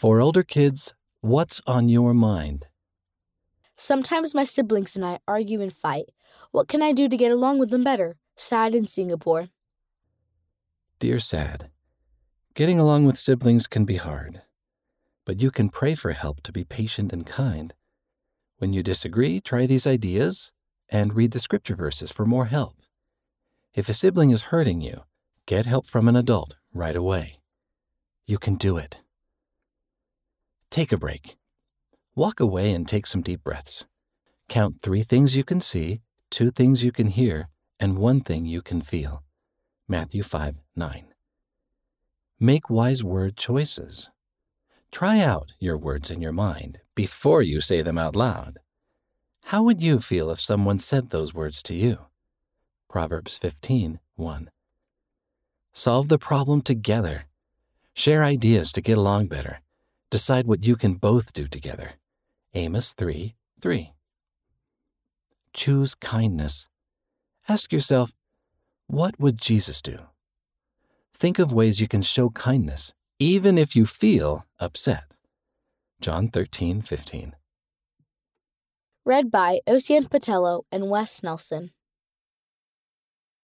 For older kids, what's on your mind? Sometimes my siblings and I argue and fight. What can I do to get along with them better? Sad in Singapore. Dear Sad, getting along with siblings can be hard, but you can pray for help to be patient and kind. When you disagree, try these ideas and read the scripture verses for more help. If a sibling is hurting you, get help from an adult right away. You can do it. Take a break. Walk away and take some deep breaths. Count three things you can see, two things you can hear, and one thing you can feel. Matthew 5 9. Make wise word choices. Try out your words in your mind before you say them out loud. How would you feel if someone said those words to you? Proverbs 15 1. Solve the problem together. Share ideas to get along better. Decide what you can both do together. Amos 3 3. Choose kindness. Ask yourself, what would Jesus do? Think of ways you can show kindness, even if you feel upset. John 13 15. Read by Ocean Patello and Wes Nelson.